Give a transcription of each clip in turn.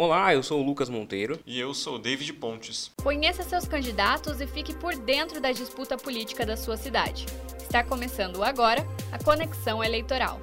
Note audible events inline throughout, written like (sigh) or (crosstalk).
Olá, eu sou o Lucas Monteiro. E eu sou o David Pontes. Conheça seus candidatos e fique por dentro da disputa política da sua cidade. Está começando agora a Conexão Eleitoral.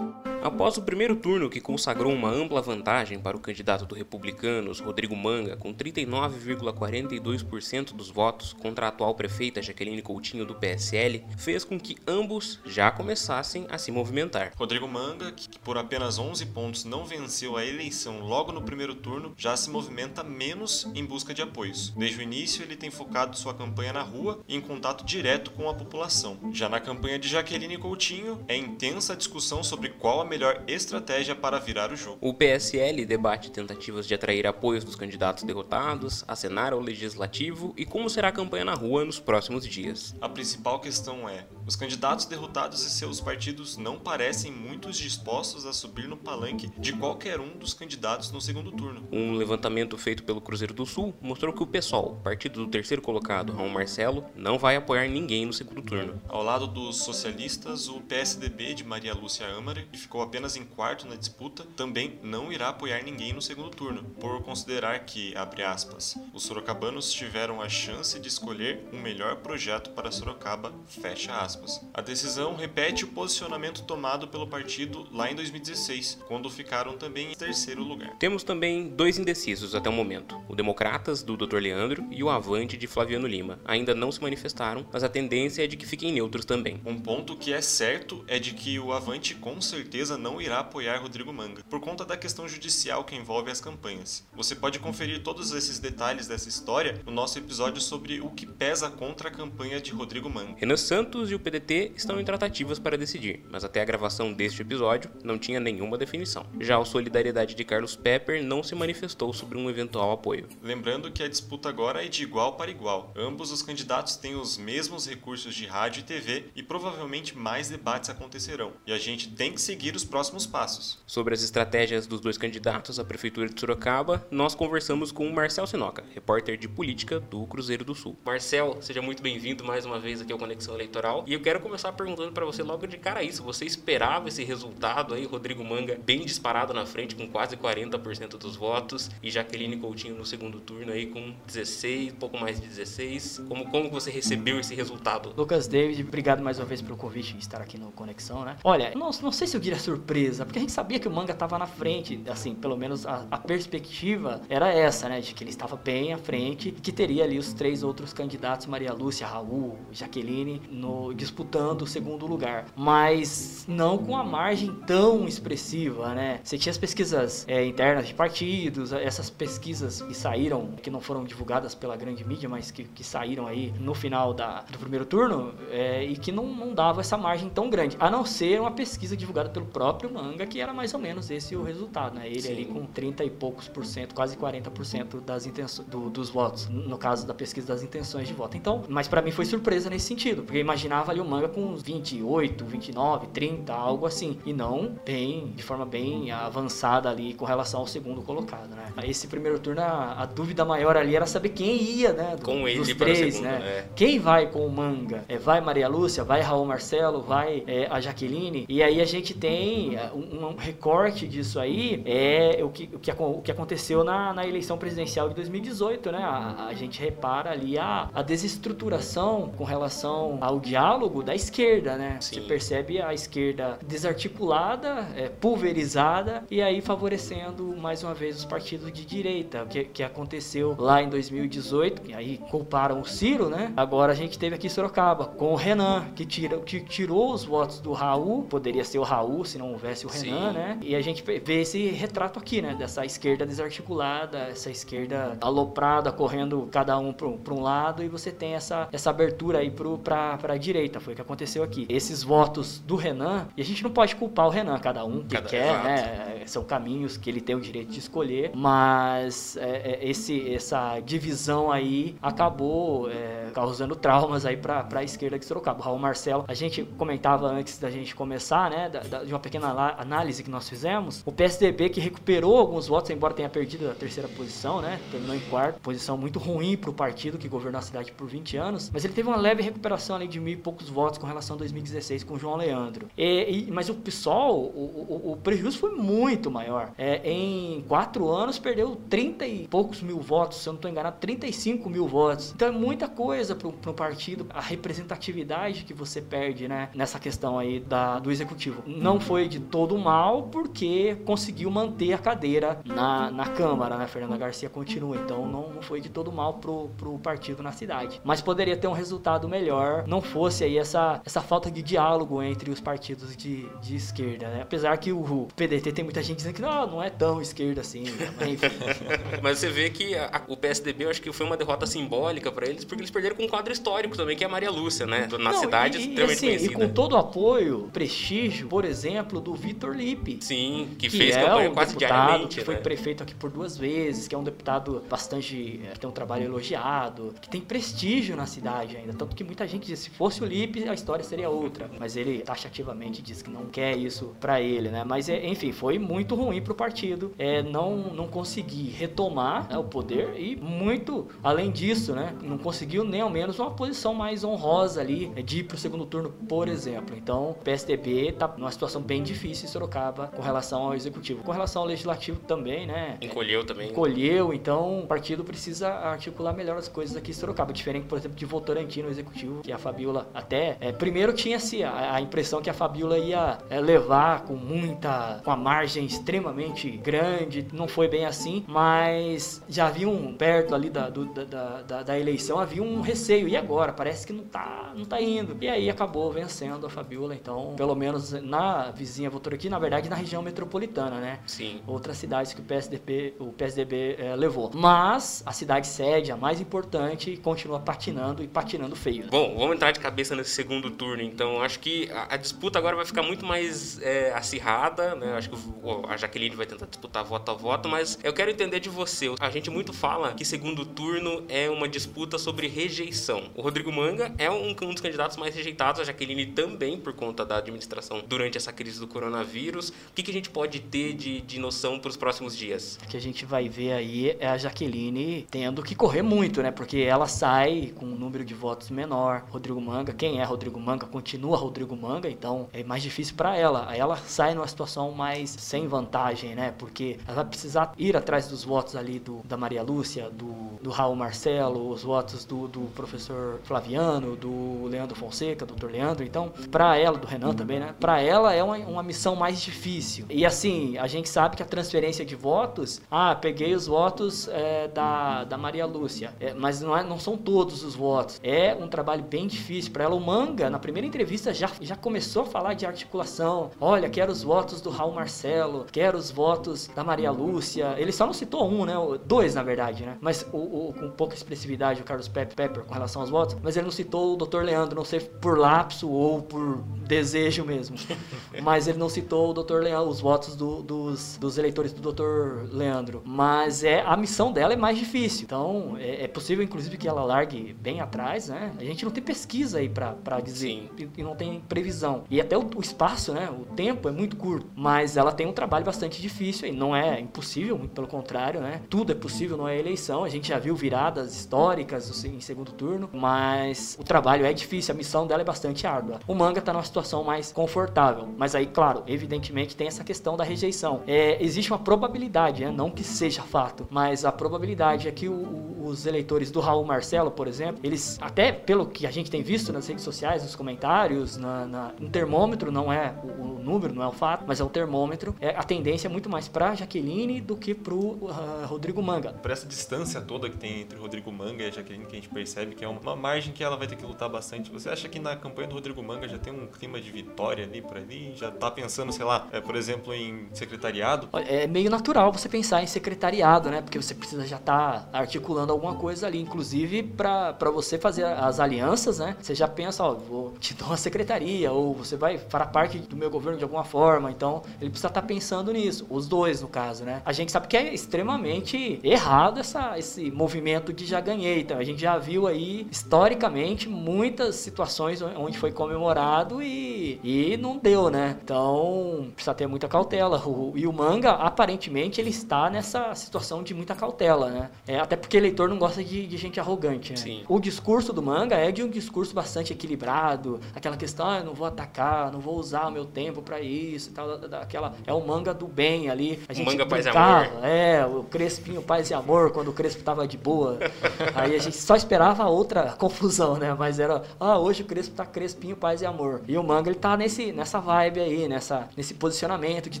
Após o primeiro turno, que consagrou uma ampla vantagem para o candidato do Republicanos, Rodrigo Manga, com 39,42% dos votos contra a atual prefeita Jaqueline Coutinho do PSL, fez com que ambos já começassem a se movimentar. Rodrigo Manga, que por apenas 11 pontos não venceu a eleição logo no primeiro turno, já se movimenta menos em busca de apoios. Desde o início, ele tem focado sua campanha na rua e em contato direto com a população. Já na campanha de Jaqueline Coutinho, é intensa a discussão sobre qual a melhor estratégia para virar o jogo. O PSL debate tentativas de atrair apoios dos candidatos derrotados, acenar ao legislativo e como será a campanha na rua nos próximos dias. A principal questão é: os candidatos derrotados e seus partidos não parecem muito dispostos a subir no palanque de qualquer um dos candidatos no segundo turno. Um levantamento feito pelo Cruzeiro do Sul mostrou que o PSOL, partido do terceiro colocado, Raul Marcelo, não vai apoiar ninguém no segundo turno. Ao lado dos socialistas, o PSDB de Maria Lúcia Amare, que ficou apenas em quarto na disputa, também não irá apoiar ninguém no segundo turno, por considerar que, abre aspas, os sorocabanos tiveram a chance de escolher um melhor projeto para Sorocaba, fecha aspas. A decisão repete o posicionamento tomado pelo partido lá em 2016, quando ficaram também em terceiro lugar. Temos também dois indecisos até o momento: o Democratas, do Dr. Leandro, e o Avante, de Flaviano Lima. Ainda não se manifestaram, mas a tendência é de que fiquem neutros também. Um ponto que é certo é de que o Avante com certeza não irá apoiar Rodrigo Manga, por conta da questão judicial que envolve as campanhas. Você pode conferir todos esses detalhes dessa história no nosso episódio sobre o que pesa contra a campanha de Rodrigo Manga. Renan Santos e o PDT estão em tratativas para decidir, mas até a gravação deste episódio não tinha nenhuma definição. Já o Solidariedade de Carlos Pepper não se manifestou sobre um eventual apoio. Lembrando que a disputa agora é de igual para igual. Ambos os candidatos têm os mesmos recursos de rádio e TV e provavelmente mais debates acontecerão. E a gente tem que seguir os próximos passos. Sobre as estratégias dos dois candidatos à prefeitura de Sorocaba, nós conversamos com o Marcel Sinoca, repórter de política do Cruzeiro do Sul. Marcel, seja muito bem-vindo mais uma vez aqui ao Conexão Eleitoral. E eu quero começar perguntando para você logo de cara isso. Você esperava esse resultado aí, Rodrigo Manga bem disparado na frente com quase 40% dos votos e Jaqueline Coutinho no segundo turno aí com 16, um pouco mais de 16. Como como você recebeu esse resultado? Lucas David, obrigado mais uma vez pelo convite de estar aqui no Conexão, né? Olha, não, não sei se eu diria surpresa, porque a gente sabia que o Manga estava na frente, assim, pelo menos a, a, perspectiva era essa, né, de que ele estava bem à frente e que teria ali os três outros candidatos, Maria Lúcia, Raul, Jaqueline, no, disputando o segundo lugar, mas não com a margem tão expressiva, né? Você tinha as pesquisas é, internas de partidos, essas pesquisas que saíram, que não foram divulgadas pela grande mídia, mas que, que saíram aí no final da, do primeiro turno, é, e que não, não dava essa margem tão grande, a não ser uma pesquisa divulgada pelo próprio Manga, que era mais ou menos esse o resultado, né? Ele Sim. ali com 30 e poucos por cento, quase 40% das intenções, do, dos votos, no caso da pesquisa das intenções de voto. Então, mas para mim foi surpresa nesse sentido, porque eu imaginava ali o Manga com uns 28, 29, 30, algo assim, e não bem, de forma bem avançada ali com relação ao segundo colocado, né? Esse primeiro turno, a, a dúvida maior ali era saber quem ia, né? Do, com ele dos três, segundo, né? né? Quem vai com o Manga? É, vai Maria Lúcia, vai Raul Marcelo, vai é, a Jaqueline, e aí a gente tem é, um, um recorte disso aí é o que, o que, o que aconteceu na, na eleição presidencial de 2018, né? A, a gente repara ali a, a desestruturação com relação ao diálogo da esquerda, né? Sim. Você percebe a esquerda desarticulada, é, pulverizada e aí favorecendo mais uma vez os partidos de direita, que, que aconteceu lá em 2018, e aí culparam o Ciro, né? Agora a gente teve aqui Sorocaba com o Renan, que, tira, que tirou os votos do Raul, poderia ser o Raul se não houvesse o Renan, Sim. né? E a gente vê esse retrato aqui, né? Dessa esquerda desarticulada, essa esquerda aloprada, correndo cada um para um lado, e você tem essa, essa abertura aí para a direita. Foi o que aconteceu aqui. Esses votos do Renan, e a gente não pode culpar o Renan, cada um que Cada- quer, exato. né? São caminhos que ele tem o direito de escolher, mas é, é, esse, essa divisão aí acabou é, causando traumas aí para a esquerda de Sorocaba. O Raul Marcelo, a gente comentava antes da gente começar, né? da- da- de uma pequena análise que nós fizemos, o PSDB que recuperou alguns votos, embora tenha perdido a terceira posição, né? Terminou em quarto, posição muito ruim para o partido que governou a cidade por 20 anos, mas ele teve uma leve recuperação ali de mil e poucos votos com relação a 2016 com o João Leandro. E, e- mas o PSOL, o, o, o prejuízo foi muito muito maior. É, em quatro anos perdeu 30 e poucos mil votos, se eu não estou enganado, 35 mil votos. Então é muita coisa para o partido, a representatividade que você perde, né? Nessa questão aí da, do executivo. Não foi de todo mal, porque conseguiu manter a cadeira na, na Câmara, né? Fernanda Garcia continua, então não, não foi de todo mal pro, pro partido na cidade. Mas poderia ter um resultado melhor, não fosse aí essa, essa falta de diálogo entre os partidos de, de esquerda, né? Apesar que o PDT tem muita gente dizendo que não, não é tão esquerda assim, né? mas enfim. (laughs) mas você vê que a, o PSDB, eu acho que foi uma derrota simbólica para eles, porque eles perderam com um quadro histórico também, que é a Maria Lúcia, né? Na não, cidade, e, extremamente assim, conhecida. E com todo o apoio, prestígio, por exemplo, do Vitor Lipe. Sim, que, que fez é campanha quase diariamente. Que foi né? prefeito aqui por duas vezes, que é um deputado bastante. Que tem um trabalho elogiado, que tem prestígio na cidade ainda. Tanto que muita gente diz: se fosse o Lipe, a história seria outra. Mas ele taxativamente diz que não quer isso para ele, né? Mas, é, enfim, foi muito ruim pro partido é, não, não conseguir retomar né, o poder e muito além disso, né? Não conseguiu nem ao menos uma posição mais honrosa ali de ir pro segundo turno, por exemplo. Então, o PSDB tá numa situação bem difícil em Sorocaba com relação ao executivo. Com relação ao legislativo também, né? Encolheu também. Encolheu, então o partido precisa articular melhor as coisas aqui em Sorocaba. Diferente, por exemplo, de Votorantim no executivo, que a Fabiola até. É, primeiro tinha-se a, a, impressão que a Fabiola ia é, levar com muita. com a margem extremamente grande. Não foi bem assim, mas já havia um. perto ali da, do, da, da, da, eleição havia um receio. E agora? Parece que não tá, não tá indo. E aí acabou vencendo a Fabiola, então, pelo menos na vizinha Votorantim, na verdade na região metropolitana, né? Sim. Outras cidades que o PSDB, o PSDB é, levou. Mas a cidade sede, a mais importante, continua patinando e patinando feio. Bom, vamos entrar de cabeça nesse segundo turno, então. Acho que a, a disputa agora vai ficar muito mais é, acirrada, né? Acho que o, a Jaqueline vai tentar disputar voto a voto, mas eu quero entender de você. A gente muito fala que segundo turno é uma disputa sobre rejeição. O Rodrigo Manga é um, um dos candidatos mais rejeitados, a Jaqueline também, por conta da administração durante essa crise do coronavírus. O que, que a gente pode ter de, de noção para os próximos dias? O que a gente vai ver aí é a Jaqueline tendo que correr muito, né? Porque ela sai com um número de votos menor. Rodrigo Manga, quem é Rodrigo Manga, continua Rodrigo Manga, então é mais difícil para ela. Aí ela sai numa situação mais sem vantagem, né? Porque ela vai precisar ir atrás dos votos ali do, da Maria Lúcia, do, do Raul Marcelo, os votos do, do professor Flaviano, do Leandro Fonseca, doutor Leandro. Então, para ela, do Renan também, né? Para ela é uma, uma missão mais difícil. E assim, a gente sabe que a transferência de votos, ah, peguei os votos é, da, da Maria Lúcia, é, mas não, é, não são todos os votos. É um trabalho bem difícil para ela. O Manga, na primeira entrevista, já, já começou a falar de articulação. Olha, quero os votos do Raul Marcelo, quero os votos da Maria Lúcia. Ele só não citou um, né? Dois, na verdade, né? Mas o, o com pouca expressividade, o Carlos Pepper com relação aos votos. Mas ele não citou o Dr. Leandro, não sei por lapso ou por desejo mesmo. (laughs) mas ele não citou o Dr. Leandro, os votos do, dos, dos eleitores do Dr. Leandro. Mas é a missão dela é mais difícil. Então, é, é possível, inclusive, que ela largue bem atrás, né? A gente não tem pesquisa aí para dizer e, e, não tem previsão. E até o, o, espaço, né? O tempo é muito curto. Mas ela tem um trabalho bastante difícil e não é impossível, muito pelo contrário, né? Tudo é possível, não é eleição. A gente já viu viradas históricas assim, em segundo turno, mas o trabalho é difícil, a missão dela é bastante árdua. O manga tá numa situação mais confortável, mas aí, claro, evidentemente tem essa questão da rejeição. É, existe uma probabilidade, né? não que seja fato, mas a probabilidade é que o, o, os eleitores do Raul Marcelo, por exemplo, eles, até pelo que a gente tem visto nas redes sociais, nos comentários, na, na um termômetro, não é o, o, número, não é o fato, mas é o termômetro, é, a tendência é muito mais para Jaqueline do que pro uh, Rodrigo Manga. Por essa distância toda que tem entre Rodrigo Manga e a Jaqueline, que a gente percebe que é uma margem que ela vai ter que lutar bastante. Você acha que na campanha do Rodrigo Manga já tem um clima de vitória ali por ali? Já tá pensando, sei lá, é, por exemplo, em secretariado? É meio natural você pensar em secretariado, né? Porque você precisa já estar tá articulando alguma coisa ali. Inclusive, para você fazer as alianças, né? Você já pensa, ó, vou te dar uma secretaria, ou você vai fará parte do meu governo de alguma forma. Então, ele precisa estar tá pensando nisso. Os dois, no caso, né? A gente sabe que é extremamente errado essa, esse movimento de já ganhei. Então, a gente já viu aí, historicamente, muitas situações onde foi comemorado e, e não deu, né? Então, precisa ter muita cautela. O, e o manga, aparentemente, ele está nessa situação de muita cautela, né? É, até porque eleitor não gosta de, de gente arrogante, né? Sim. O discurso do manga é de um discurso bastante equilibrado, aquela questão, ah, eu não vou atacar, não vou usar o meu tempo para isso e tal, daquela é um o manga do bem ali. A gente manga paz e brincava, amor. É, o Crespinho paz e amor, quando o Crespo tava de boa. (laughs) Aí a gente só esperava outra confusão, né? Mas era, ah, hoje o Crespo tá Crespinho paz e amor. E o manga ele tá nesse, nessa vibe aí, nessa, nesse posicionamento de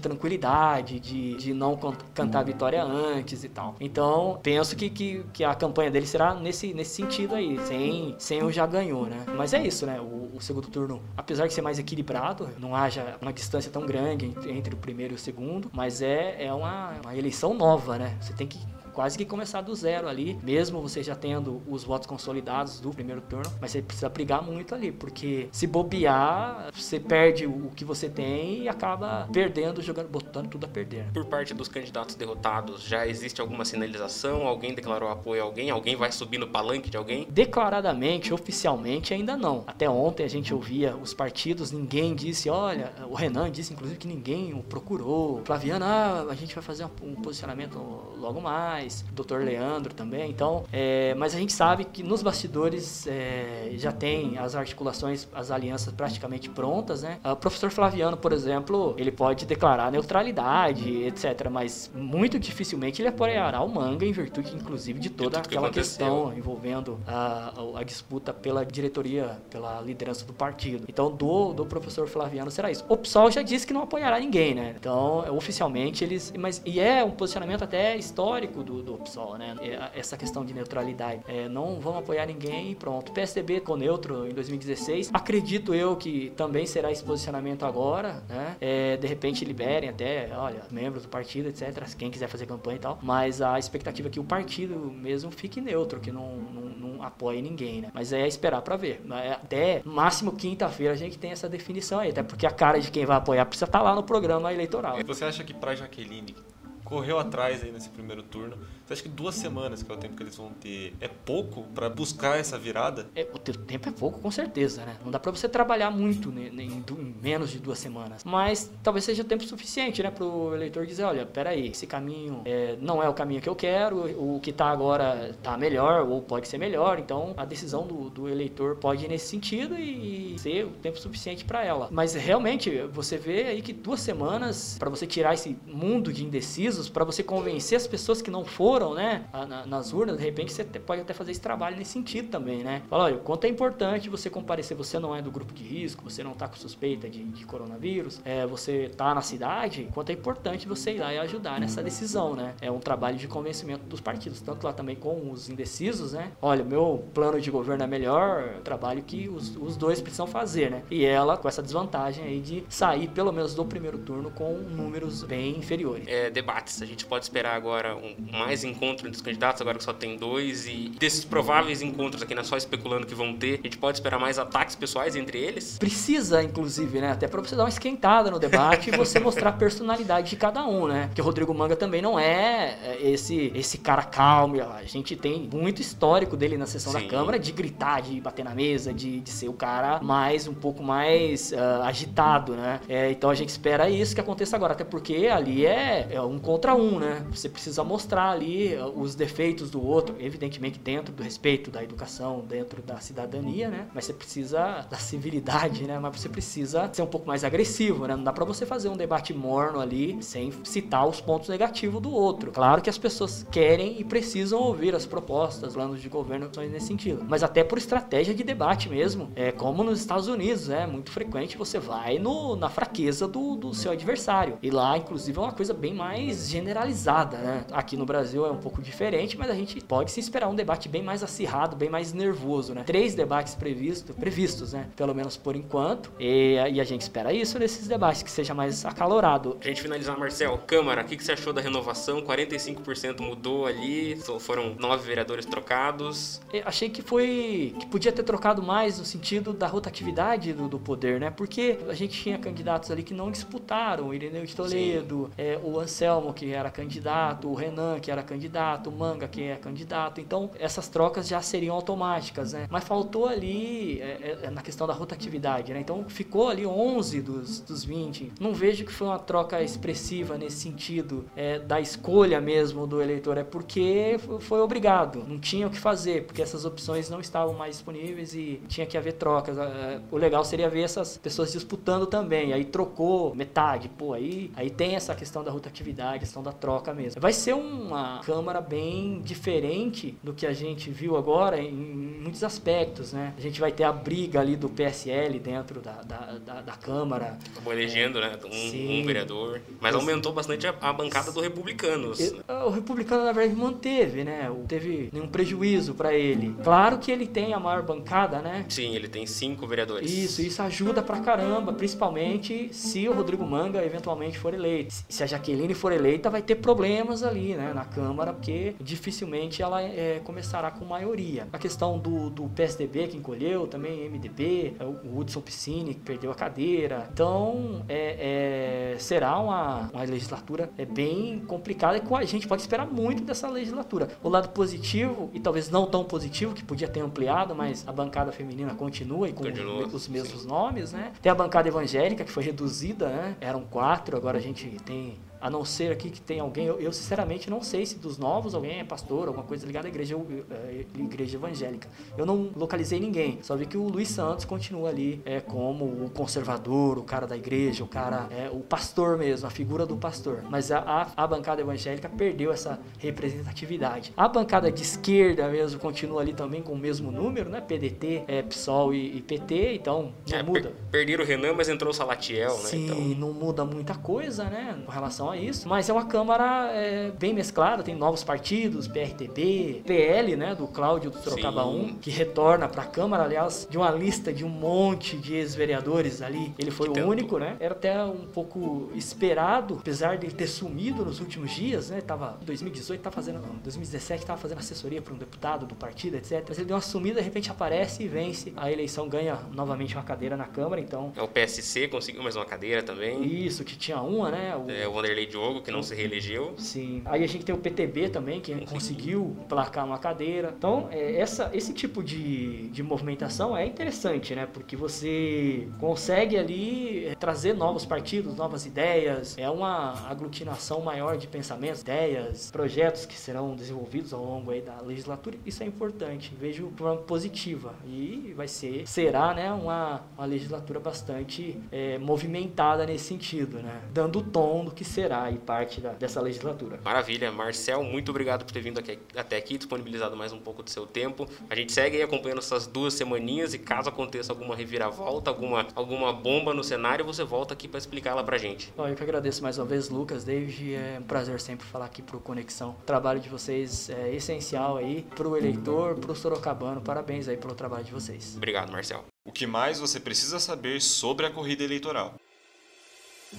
tranquilidade, de, de não can- cantar a vitória antes e tal. Então, penso que, que, que a campanha dele será nesse, nesse sentido aí, sem, sem o já ganhou, né? Mas é isso, né? O, o segundo turno, apesar de ser mais equilibrado, não haja uma distância tão grande entre, entre o primeiro e o segundo, mas é, é uma, uma eleição nova, né? Você tem que quase que começar do zero ali, mesmo você já tendo os votos consolidados do primeiro turno, mas você precisa brigar muito ali, porque se bobear, você perde o que você tem e acaba perdendo, jogando, botando tudo a perder. Por parte dos candidatos derrotados, já existe alguma sinalização? Alguém declarou apoio a alguém? Alguém vai subir no palanque de alguém? Declaradamente, oficialmente, ainda não. Até ontem a gente ouvia os partidos, ninguém disse, olha, o Renan disse inclusive que ninguém o procurou. Flaviana, ah, a gente vai fazer um posicionamento logo mais. O doutor Leandro também. Então, é, mas a gente sabe que nos bastidores é, já tem as articulações, as alianças praticamente prontas, né? O professor Flaviano, por exemplo, ele pode declarar neutralidade, etc. Mas muito dificilmente ele apoiará o manga em virtude, inclusive, de toda que aquela aconteceu. questão envolvendo a, a, disputa pela diretoria, pela liderança do partido. Então, do, do professor Flaviano será isso. O PSOL já disse que não apoiará ninguém, né? Então, oficialmente eles. Mas, e é um posicionamento até histórico do, do PSOL, né? É, Essa questão de neutralidade. É, não vão apoiar ninguém e pronto. PSDB ficou neutro em 2016. Acredito eu que também será esse posicionamento agora, né? É, de repente liberem até, olha, membros do partido, etc. Quem quiser fazer campanha e tal. Mas a expectativa é que o partido mesmo fique neutro, que não, não, não apoie ninguém, né? Mas é esperar pra ver. Mas Até máximo quinta-feira a gente tem essa definição aí. Até porque a cara de quem vai apoiar precisa estar lá no programa eleitoral. Você acha que pra Jaqueline, que correu atrás aí nesse primeiro turno, você acha que duas semanas, que é o tempo que eles vão ter, é pouco pra buscar essa virada? É, o tempo é pouco, com certeza, né? Não dá pra você trabalhar muito né, em, em menos de duas semanas. Mas talvez seja tempo suficiente, né? Pro eleitor dizer, olha, peraí, esse caminho é, não é o caminho que eu quero, o que tá agora tá melhor, ou pode ser melhor. Então, a decisão do, do eleitor pode ir nesse sentido e ser o tempo suficiente pra ela. Mas, realmente, você vê aí que duas semanas pra você tirar esse mundo de indecisos, pra você convencer as pessoas que não foram, né? a- na- nas urnas, de repente você pode até fazer esse trabalho nesse sentido também, né? Fala, olha, o quanto é importante você comparecer, você não é do grupo de risco, você não tá com suspeita de, de coronavírus, é, você tá na cidade, quanto é importante você ir lá e ajudar nessa decisão, né? É um trabalho de convencimento dos partidos, tanto lá também com os indecisos, né? Olha, meu plano de governo é melhor, é trabalho que os, os dois precisam fazer, né? E ela com essa desvantagem aí de sair, pelo menos do primeiro turno, com números bem inferiores. É, debates. A gente pode esperar agora um, mais encontro entre os candidatos, agora que só tem dois. E desses prováveis encontros aqui, não é só especulando que vão ter, a gente pode esperar mais ataques pessoais entre eles? Precisa, inclusive, né? Até pra você dar uma esquentada no debate e você mostrar a personalidade de cada um, né? Porque o Rodrigo Manga também não é é, esse, esse cara calmo. A gente tem muito histórico dele na sessão da Sim. Câmara de gritar, de bater na mesa, de, de ser o cara mais, um pouco mais ah, agitado, né? É, então a gente espera isso que aconteça agora. Até porque ali é, é um contra um, né? Você precisa mostrar ali os defeitos do outro, evidentemente dentro do respeito, da educação, dentro da cidadania, né? Mas você precisa da civilidade, né? Mas você precisa ser um pouco mais agressivo, né? Não dá pra você fazer um debate morno ali sem citar os pontos negativos do outro. Claro que as pessoas querem e precisam ouvir as propostas, planos de governo são nesse sentido. Mas até por estratégia de debate mesmo, é como nos Estados Unidos, é muito frequente você vai no, na fraqueza do, do seu adversário. E lá, inclusive, é uma coisa bem mais generalizada, né? Aqui no Brasil é um pouco diferente, mas a gente pode se esperar um debate bem mais acirrado, bem mais nervoso, né? Três debates previsto, previstos, né? Pelo menos por enquanto. E, e a gente espera isso nesses debates, que seja mais acalorado. Pra gente finalizar, Marcel, Câmara, o que, que você achou da renovação? 45% mudou ali, foram nove vereadores trocados. Eu achei que foi. que podia ter trocado mais no sentido da rotatividade do, do poder, né? Porque a gente tinha candidatos ali que não disputaram, o Ireneu de Toledo, é, o Anselmo, que era candidato, o Renan, que era candidato, o Manga quem é candidato. Então, essas trocas já seriam automáticas, né? Mas faltou ali é, é, na questão da rotatividade, né? Então, ficou ali 11 dos, dos 20. Não vejo que foi uma troca expressiva nesse sentido é, da escolha mesmo do eleitor. É porque foi obrigado, não tinha o que fazer, porque essas opções não estavam mais disponíveis e tinha que haver trocas. É, o legal seria ver essas pessoas disputando também. Aí trocou metade, pô, aí, aí tem essa questão da rotatividade, questão da troca mesmo. Vai ser uma Câmara bem diferente do que a gente viu agora em muitos aspectos, né? A gente vai ter a briga ali do PSL dentro da, da, da, da Câmara. Acabou elegendo, é, né? Um, um, vereador. Mas aumentou bastante a, a bancada dos republicanos. O republicano, na verdade, manteve, né? Teve nenhum prejuízo para ele. Claro que ele tem a maior bancada, né? Sim, ele tem cinco vereadores. Isso, isso ajuda pra caramba, principalmente se o Rodrigo Manga eventualmente for eleito. Se a Jaqueline for eleita, vai ter problemas ali, né? Na Câmara, porque dificilmente ela é, começará com maioria. A questão do, do PSDB que encolheu, também MDB, é o Hudson Piscine que perdeu a cadeira. Então, é, é, será uma, uma legislatura é, bem complicada e a gente pode esperar muito dessa legislatura. O lado positivo, e talvez não tão positivo, que podia ter ampliado, mas a bancada feminina continua e com continua, os mesmos sim. nomes, né? Tem a bancada evangélica, que foi reduzida, né? Eram quatro, agora a gente tem a não ser aqui que tem alguém, eu, eu, sinceramente não sei se dos novos alguém é pastor, alguma coisa ligada à igreja, é, igreja evangélica. Eu não localizei ninguém, só vi que o Luiz Santos continua ali é, como o conservador, o cara da igreja, o cara, é, o pastor mesmo, a figura do pastor. Mas a, a, a bancada evangélica perdeu essa representatividade. A bancada de esquerda mesmo continua ali também com o mesmo número, né? PDT, é, PSOL e, e PT, então não é, muda. Per perderam o Renan, mas entrou o Salatiel, né? Sim, então... não muda muita coisa, né? Com relação a isso, mas é uma Câmara é, bem mesclada, tem novos partidos, PRTB, PL, né, do Cláudio do Sorocaba 1, que retorna para a Câmara, aliás, de uma lista de um monte de ex-vereadores ali, ele foi que o único, né? Era até um pouco esperado, apesar de ele ter sumido nos últimos dias, né? Tava 2018, tá fazendo, não, 2017 tava fazendo assessoria para um deputado do partido, etc. Mas ele deu uma sumida, de repente aparece e vence a eleição, ganha novamente uma cadeira na Câmara, então... É o PSC conseguiu mais uma cadeira também. Isso, que tinha uma, né? O, é, o Vanderlei Diogo, que não se reelegeu. Sim. Aí a gente tem o PTB também, que conseguiu placar uma cadeira. Então, é, essa, esse tipo de, de movimentação é interessante, né? Porque você consegue ali é, trazer novos partidos, novas ideias. É uma aglutinação maior de pensamentos, ideias, projetos que serão desenvolvidos ao longo aí da legislatura. Isso é importante. Vejo de forma positiva. E vai ser, será, né, uma, uma legislatura bastante é, movimentada nesse sentido, né? Dando o tom do que será aí parte da, dessa legislatura. Maravilha. Marcel, muito obrigado por ter vindo aqui, até aqui, disponibilizado mais um pouco do seu tempo. A gente segue aí acompanhando essas duas semaninhas e caso aconteça alguma reviravolta, alguma, alguma bomba no cenário, você volta aqui para explicar ela pra gente. Bom, eu que agradeço mais uma vez, Lucas, David. É um prazer sempre falar aqui pro Conexão. O trabalho de vocês é essencial aí pro eleitor, pro sorocabano. Parabéns aí pelo trabalho de vocês. Obrigado, Marcel. O que mais você precisa saber sobre a corrida eleitoral?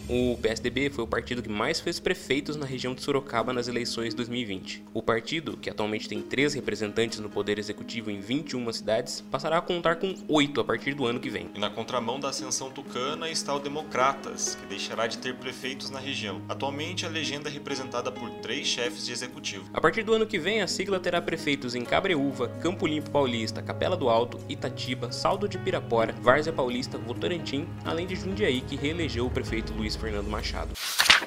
O PSDB foi o partido que mais fez prefeitos na região de Sorocaba nas eleições de 2020. O partido, que atualmente tem três representantes no Poder Executivo em 21 cidades, passará a contar com oito a partir do ano que vem. E na contramão da ascensão tucana está o Democratas, que deixará de ter prefeitos na região. Atualmente, a legenda é representada por três chefes de executivo. A partir do ano que vem, a sigla terá prefeitos em Cabreúva, Campo Limpo Paulista, Capela do Alto, Itatiba, Saldo de Pirapora, Várzea Paulista, Votorantim, além de Jundiaí, que reelegeu o prefeito Luiz Fernando Machado.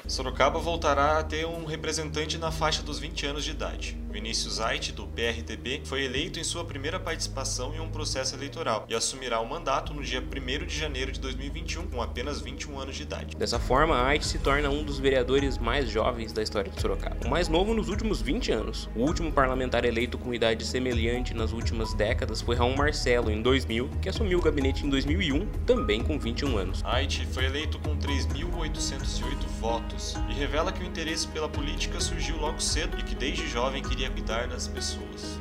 Sorocaba voltará a ter um representante na faixa dos 20 anos de idade. Vinícius Ait, do PRTB, foi eleito em sua primeira participação em um processo eleitoral e assumirá o mandato no dia 1 de janeiro de 2021, com apenas 21 anos de idade. Dessa forma, Ait se torna um dos vereadores mais jovens da história de Sorocaba, o mais novo nos últimos 20 anos. O último parlamentar eleito com idade semelhante nas últimas décadas foi Raul Marcelo, em 2000, que assumiu o gabinete em 2001, também com 21 anos. Ait foi eleito com 3.808 votos e revela que o interesse pela política surgiu logo cedo e que desde jovem queria cuidar das pessoas.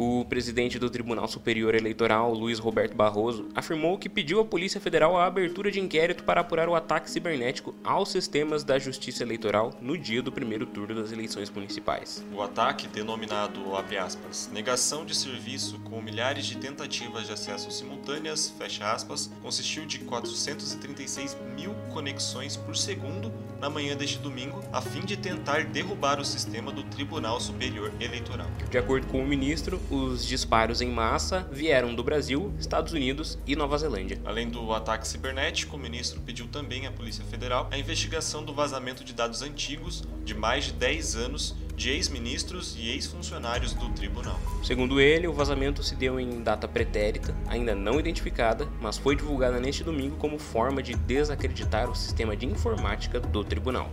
O presidente do Tribunal Superior Eleitoral, Luiz Roberto Barroso, afirmou que pediu à Polícia Federal a abertura de inquérito para apurar o ataque cibernético aos sistemas da Justiça Eleitoral no dia do primeiro turno das eleições municipais. O ataque, denominado, aspas, negação de serviço com milhares de tentativas de acesso simultâneas, aspas, consistiu de 436 mil conexões por segundo na manhã deste domingo, a fim de tentar derrubar o sistema do Tribunal Superior Eleitoral. De acordo com o ministro, os disparos em massa vieram do Brasil, Estados Unidos e Nova Zelândia. Além do ataque cibernético, o ministro pediu também à Polícia Federal a investigação do vazamento de dados antigos de mais de 10 anos de ex-ministros e ex-funcionários do tribunal. Segundo ele, o vazamento se deu em data pretérita, ainda não identificada, mas foi divulgada neste domingo como forma de desacreditar o sistema de informática do tribunal.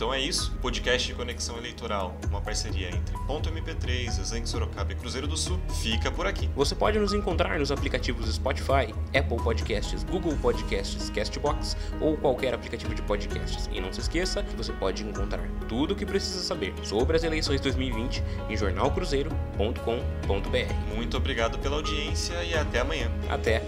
Então é isso, podcast de Conexão Eleitoral, uma parceria entre Ponto MP3, Exangue Sorocaba e Cruzeiro do Sul, fica por aqui. Você pode nos encontrar nos aplicativos Spotify, Apple Podcasts, Google Podcasts, Castbox ou qualquer aplicativo de podcasts. E não se esqueça que você pode encontrar tudo o que precisa saber sobre as eleições 2020 em jornalcruzeiro.com.br. Muito obrigado pela audiência e até amanhã. Até!